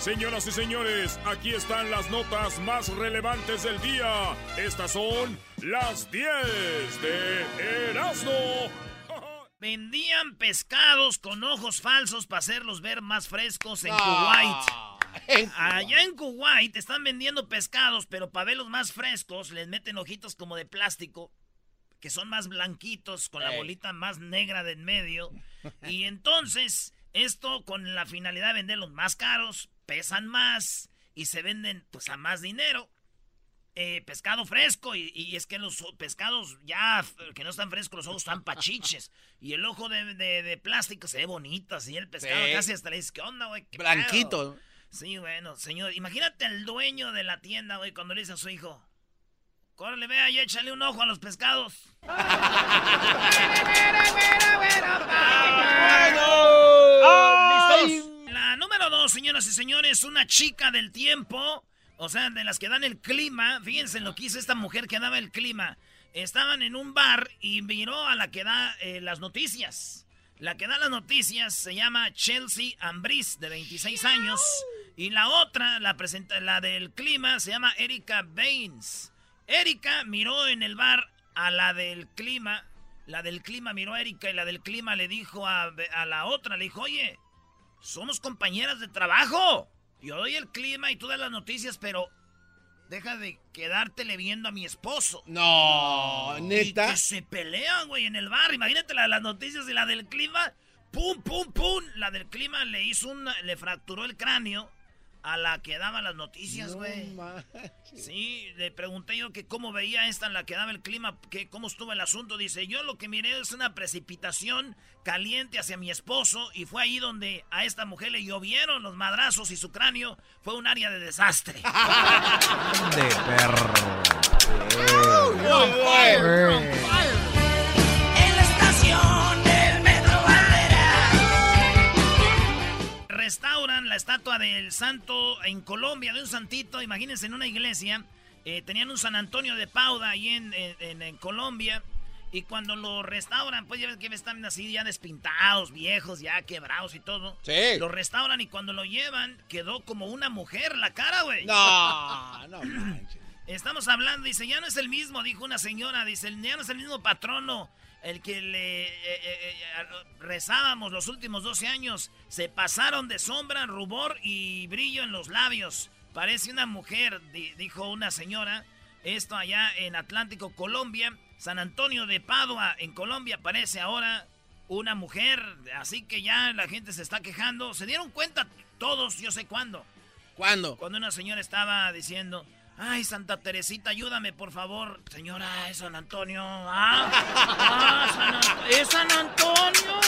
Señoras y señores, aquí están las notas más relevantes del día. Estas son las 10 de Erasmo. Vendían pescados con ojos falsos para hacerlos ver más frescos en Kuwait. Allá en Kuwait están vendiendo pescados, pero para verlos más frescos les meten ojitos como de plástico, que son más blanquitos, con la bolita más negra de en medio. Y entonces, esto con la finalidad de venderlos más caros, pesan más y se venden pues a más dinero. Eh, pescado fresco y, es que los pescados ya que no están frescos los ojos están pachiches y el ojo de, plástico se ve bonito así el pescado casi hasta le dice ¿qué onda güey? Blanquito. Sí, bueno, señor, imagínate el dueño de la tienda güey cuando le dice a su hijo Córrele, vea y échale un ojo a los pescados. La número señoras y señores, una chica del tiempo, o sea, de las que dan el clima. Fíjense en lo que hizo esta mujer que daba el clima. Estaban en un bar y miró a la que da eh, las noticias. La que da las noticias se llama Chelsea Ambris, de 26 años. Y la otra, la, presenta, la del clima, se llama Erika Baines. Erika miró en el bar a la del clima. La del clima miró a Erika y la del clima le dijo a, a la otra, le dijo, oye, somos compañeras de trabajo. Yo doy el clima y tú das las noticias, pero deja de quedártele viendo a mi esposo. No, neta. que se pelean, güey, en el bar. Imagínate la de las noticias y la del clima. Pum, pum, pum. La del clima le hizo un. le fracturó el cráneo a la que daba las noticias, güey. sí, le pregunté yo que cómo veía esta en la que daba el clima, que cómo estuvo el asunto. Dice, yo lo que miré es una precipitación caliente hacia mi esposo y fue ahí donde a esta mujer le llovieron los madrazos y su cráneo fue un área de desastre. de perro. restauran la estatua del santo en Colombia, de un santito, imagínense en una iglesia, eh, tenían un San Antonio de Pauda ahí en, en, Colombia, y cuando lo restauran, pues ya ves que están así ya despintados, viejos, ya quebrados y todo. Sí. Lo restauran y cuando lo llevan, quedó como una mujer la cara, güey. No, no Estamos hablando, dice, ya no es el mismo, dijo una señora, dice, ya no es el mismo patrono el que le eh, eh, eh, rezábamos los últimos 12 años, se pasaron de sombra, rubor y brillo en los labios. Parece una mujer, dijo una señora. Esto allá en Atlántico, Colombia. San Antonio de Padua, en Colombia, parece ahora una mujer. Así que ya la gente se está quejando. Se dieron cuenta todos, yo sé cuándo. ¿Cuándo? Cuando una señora estaba diciendo, Ay, Santa Teresita, ayúdame, por favor. Señora, es San Antonio. Ah, ah ¿es San Antonio?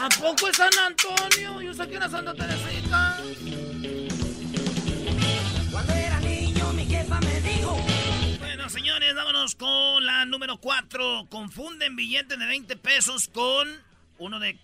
¿A poco es San Antonio? Yo sé que era Santa Teresita. Cuando era niño, mi jefa me dijo. Bueno, señores, vámonos con la número 4. Confunden billetes de 20 pesos con uno de,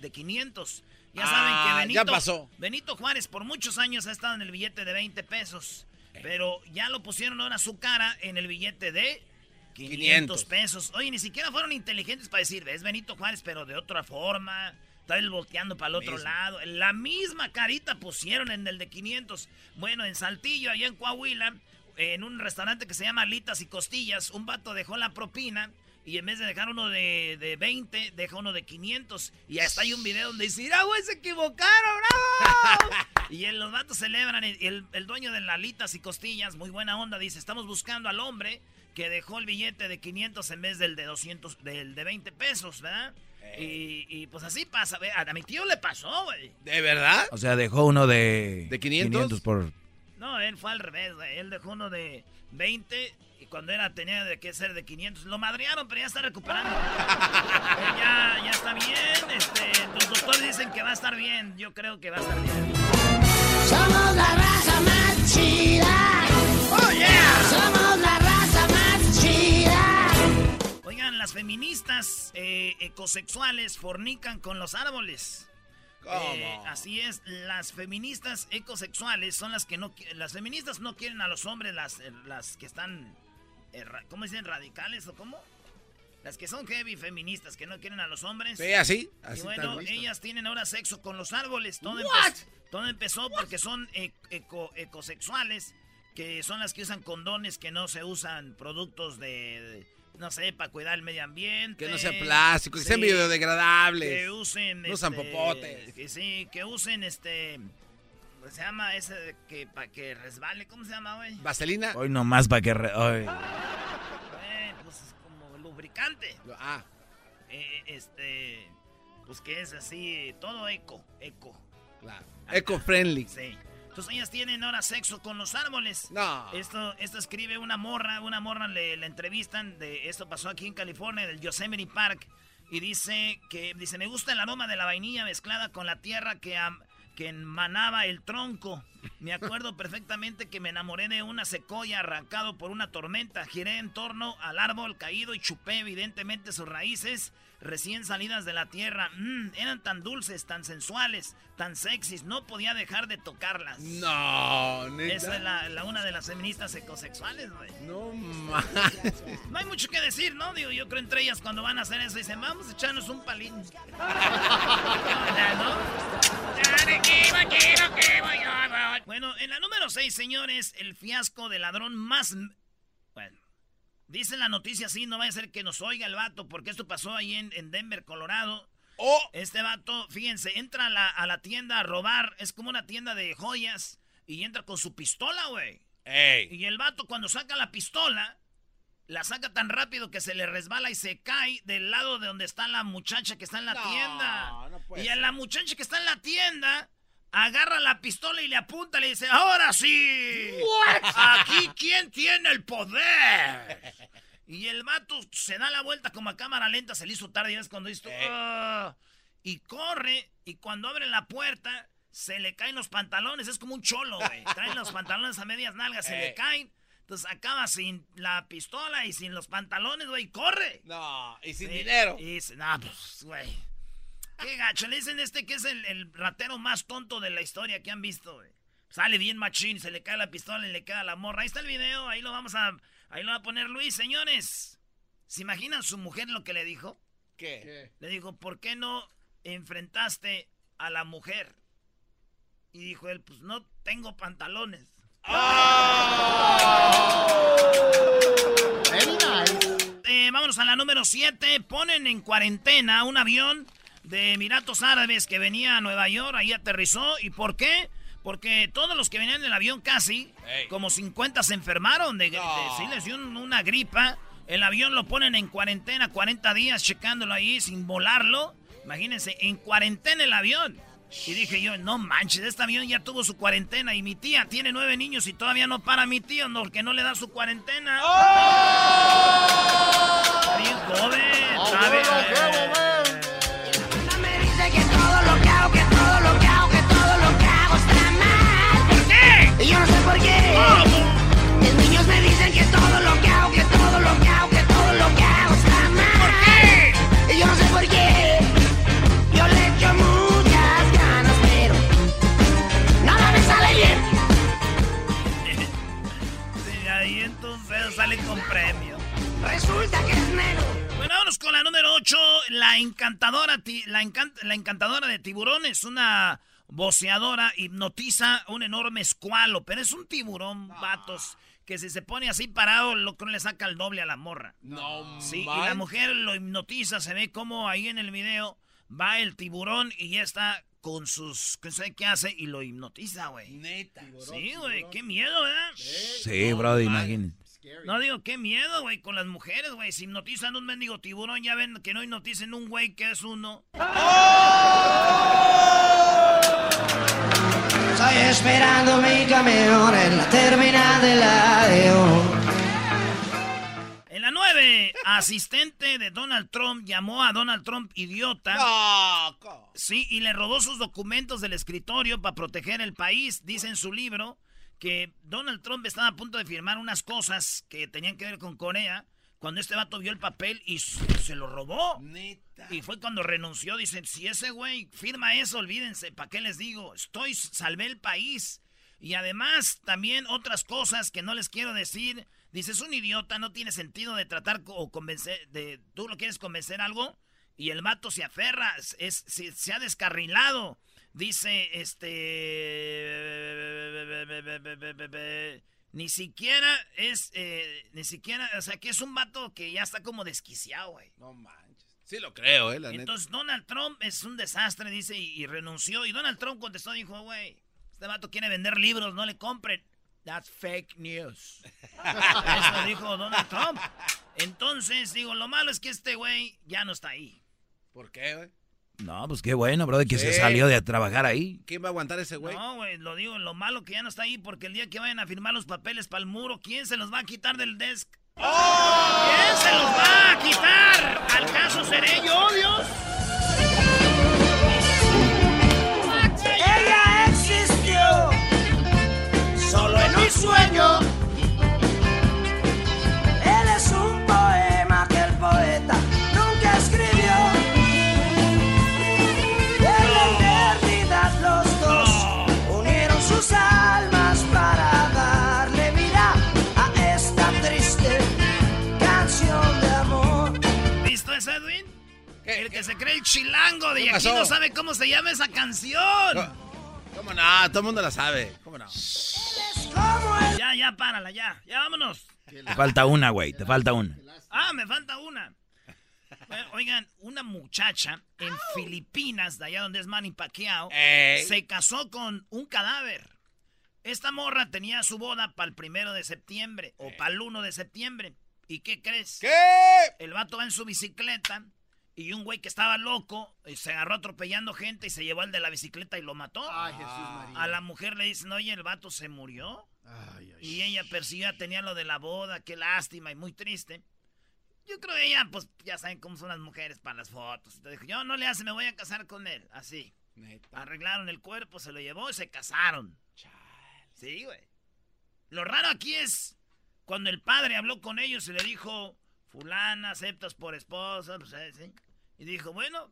de 500. Ya saben que ah, Benito, ya pasó. Benito Juárez por muchos años ha estado en el billete de 20 pesos. Pero ya lo pusieron ahora su cara en el billete de 500, pesos. Oye, ni siquiera fueron inteligentes para decir, es Benito Juárez, pero de otra forma. Está él volteando para el otro lado. La misma carita pusieron en el de 500. Bueno, en Saltillo, allá en Coahuila, en un restaurante que se llama Alitas y Costillas, un vato dejó la propina Y en vez de dejar uno de, de 20, deja uno de 500. Y hasta hay un video donde dice, ¡Ah, güey, se equivocaron! ¡Bravo! y el- los vatos celebran. Y el, el dueño de Lalitas y Costillas, muy buena onda, dice, estamos buscando al hombre que dejó el billete de 500 en vez del de 200, del de 20 pesos, ¿verdad? Y, y, pues así pasa, a mi tío le pasó, güey. ¿De verdad? O sea, dejó uno de... ¿De 500? por... No, él fue al revés, güey. Él dejó uno de 20 y cuando era tenía de que ser de 500. Lo madrearon, pero ya está recuperando. Él ya, ya está bien. Este, los doctores dicen que va a estar bien. Yo creo que va a estar bien. Somos la raza más chida. ¡Oh, yeah! Somos la raza más chida. Oigan, las feministas eh, ecosexuales fornican con los árboles. Eh, así es, las feministas ecosexuales son las que no las feministas no quieren a los hombres, las, eh, las que están, ¿cómo dicen? Radicales o cómo? Las que son heavy feministas, que no quieren a los hombres. Sí, así. y así bueno, tan listo. ellas tienen ahora sexo con los árboles. Todo, empe- todo empezó porque son eco- ecosexuales, que son las que usan condones, que no se usan productos de, de- no sé, para cuidar el medio ambiente. Que no sea plástico, que sean Sí. biodegradables. Que usen. No usan este, popotes. Que sí, que usen este. ¿Cómo se llama ese que para que resbale? ¿Cómo se llama, güey? ¿Vaselina? Hoy nomás para que... re- ay. Eh, pues es como lubricante. Ah, Eh, este. Pues que es así, todo eco, eco. claro. Eco-friendly. Sí. Entonces ellas tienen ahora sexo con los árboles. No. Esto, esto escribe una morra, una morra le, le entrevistan de esto pasó aquí en California, del Yosemite Park, y dice que dice me gusta el aroma de la vainilla mezclada con la tierra que am- que emanaba el tronco. Me acuerdo perfectamente que me enamoré de una secoya arrancado por una tormenta. Giré en torno al árbol caído y chupé evidentemente sus raíces recién salidas de la tierra. Mm, eran tan dulces, tan sensuales, tan sexys. No podía dejar de tocarlas. No, neta. Esa es la, la una de las feministas ecosexuales, güey. No manches. No hay mucho que decir, ¿no? Digo, yo creo entre ellas cuando van a hacer eso dicen, vamos a echarnos un palín. ¿No? Bueno, en la número 6, señores, el fiasco del ladrón más... Dice la noticia así, no vaya a ser que nos oiga el vato, porque esto pasó ahí en, en Denver, Colorado. Oh, Este vato, fíjense, entra a la, a la tienda a robar, es como una tienda de joyas, y entra con su pistola, güey. ey. Y el vato cuando saca la pistola, la saca tan rápido que se le resbala y se cae del lado de donde está la muchacha que está en la No, tienda. no puede y a la muchacha que está en la tienda, agarra la pistola y le apunta y le dice, ahora sí. Aquí quién tiene el poder. Y el vato se da la vuelta como a cámara lenta, se le hizo tarde, es cuando dice, Eh. "Ah", y corre, y cuando abre la puerta, se le caen los pantalones, es como un cholo, güey. Traen los pantalones a medias nalgas, se le Eh. caen. Entonces acaba sin la pistola y sin los pantalones, güey, corre. No, y sin Sí, dinero. Y dice, no, pues, güey. Qué gacho. Le dicen este que es el, el ratero más tonto de la historia que han visto, güey. Sale bien machín, se le cae la pistola y le queda la morra. Ahí está el video, ahí lo vamos a... Ahí lo va a poner Luis, señores. ¿Se imaginan su mujer lo que le dijo? ¿Qué? Le dijo, ¿por qué no enfrentaste a la mujer? Y dijo él, pues no tengo pantalones. Very nice. Eh, vámonos a la número 7. Ponen en cuarentena un avión de Emiratos Árabes que venía a Nueva York, ahí aterrizó. ¿Y por qué? Porque todos los que venían en el avión casi, Ey. como 50 se enfermaron de, de- No. sí les dio un- una gripa. El avión lo ponen en cuarentena 40 días checándolo ahí sin volarlo. Imagínense, en cuarentena el avión. Y dije yo, no manches, este avión ya tuvo su cuarentena y mi tía tiene nueve niños y todavía no para mi tío no, porque no le da su cuarentena. Está bien joven, bien. Me la, encan- la encantadora de tiburones, una boceadora hipnotiza un enorme escualo, pero es un tiburón, vatos, que si se pone así parado, lo que le saca el doble a la morra. No, Sí, y la mujer lo hipnotiza, se ve como ahí en el video va el tiburón y ya está con sus, no sé qué hace, y lo hipnotiza, güey. Neta. Sí, güey, qué miedo, ¿verdad? Sí, bro, imagínate. No digo, qué miedo, güey, con las mujeres, güey. Si hipnotizan un mendigo tiburón, ya ven que no hipnoticen un güey que es uno. Estoy esperando mi camión en la terminal de la. En la 9, asistente de Donald Trump llamó a Donald Trump idiota. No, Sí, y le robó sus documentos del escritorio para proteger el país. Dice en su libro que Donald Trump estaba a punto de firmar unas cosas que tenían que ver con Corea cuando este vato vio el papel y se lo robó. Neta. Y fue cuando renunció. Dicen, si ese güey firma eso, olvídense. ¿Para qué les digo? Estoy, salvé el país. Y además, también otras cosas que no les quiero decir. Dice, es un idiota, no tiene sentido de tratar o convencer, de, tú lo quieres convencer algo y el vato se aferra, es, se, se ha descarrilado. Dice, este... Ni siquiera es, eh, ni siquiera, o sea, que es un vato que ya está como desquiciado, güey. No manches. Sí lo creo, eh, la neta. Entonces Donald Trump es un desastre, dice, y, y renunció. Y Donald Trump contestó, dijo, güey, este vato quiere vender libros, no le compren. That's fake news. Eso dijo Donald Trump. Entonces, digo, lo malo es que este güey ya no está ahí. ¿Por qué, güey? No, pues qué bueno, bro, que se salió de trabajar ahí. ¿Quién va a aguantar ese güey? No, güey, lo digo, lo malo que ya no está ahí, porque el día que vayan a firmar los papeles para el muro, ¿quién se los va a quitar del desk? ¿Quién se los va a quitar? ¿Al caso seré yo, Dios? El que se cree el chilango de ¿Qué aquí pasó? no sabe cómo se llama esa canción. ¿Cómo no? Todo el mundo la sabe. ¿Cómo no? Ya, ya, párala, ya. Ya vámonos. Te falta una, güey, te falta una. Ah, me falta una. Oigan, una muchacha en Filipinas, de allá donde es Manny Pacquiao, Ey. se casó con un cadáver. Esta morra tenía su boda para el primero de septiembre o para el 1 de septiembre. ¿Y qué crees? ¿Qué? El vato va en su bicicleta y un güey que estaba loco eh, se agarró atropellando gente y se llevó al de la bicicleta y lo mató. A la mujer le dicen, oye, el vato se murió. Y ella persiguió, tenía lo de la boda, qué lástima y muy triste. Yo creo que ella, pues ya saben cómo son las mujeres para las fotos. Entonces dijo, yo no le hace, me voy a casar con él. Así. Neta. Arreglaron el cuerpo, se lo llevó y se casaron. Sí, güey. Lo raro aquí es cuando el padre habló con ellos y le dijo, fulana, aceptas por esposa, pues, eh, ¿sí? Y dijo, bueno,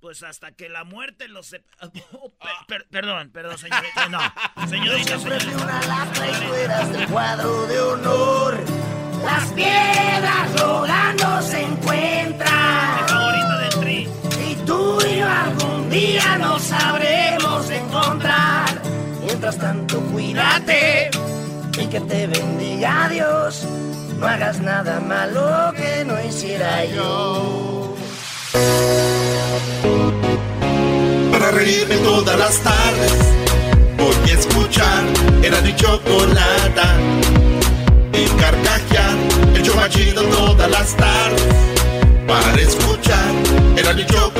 pues hasta que la muerte los... sep- Oh, per- per- perdón, perdón, señorita, no. Señorita, siempre fui una lacra y tú eras del cuadro de honor. Las piedras rodando se Mi encuentran. favorita del tri. Y tú y yo algún día nos sabremos encontrar. Mientras tanto, cuídate y que te bendiga Dios. No hagas nada malo que no hiciera yo. Para reírme todas las tardes, voy a escuchar era mi chocolata. Y carcajear, el show más chido todas las tardes. Para escuchar era mi chocolata.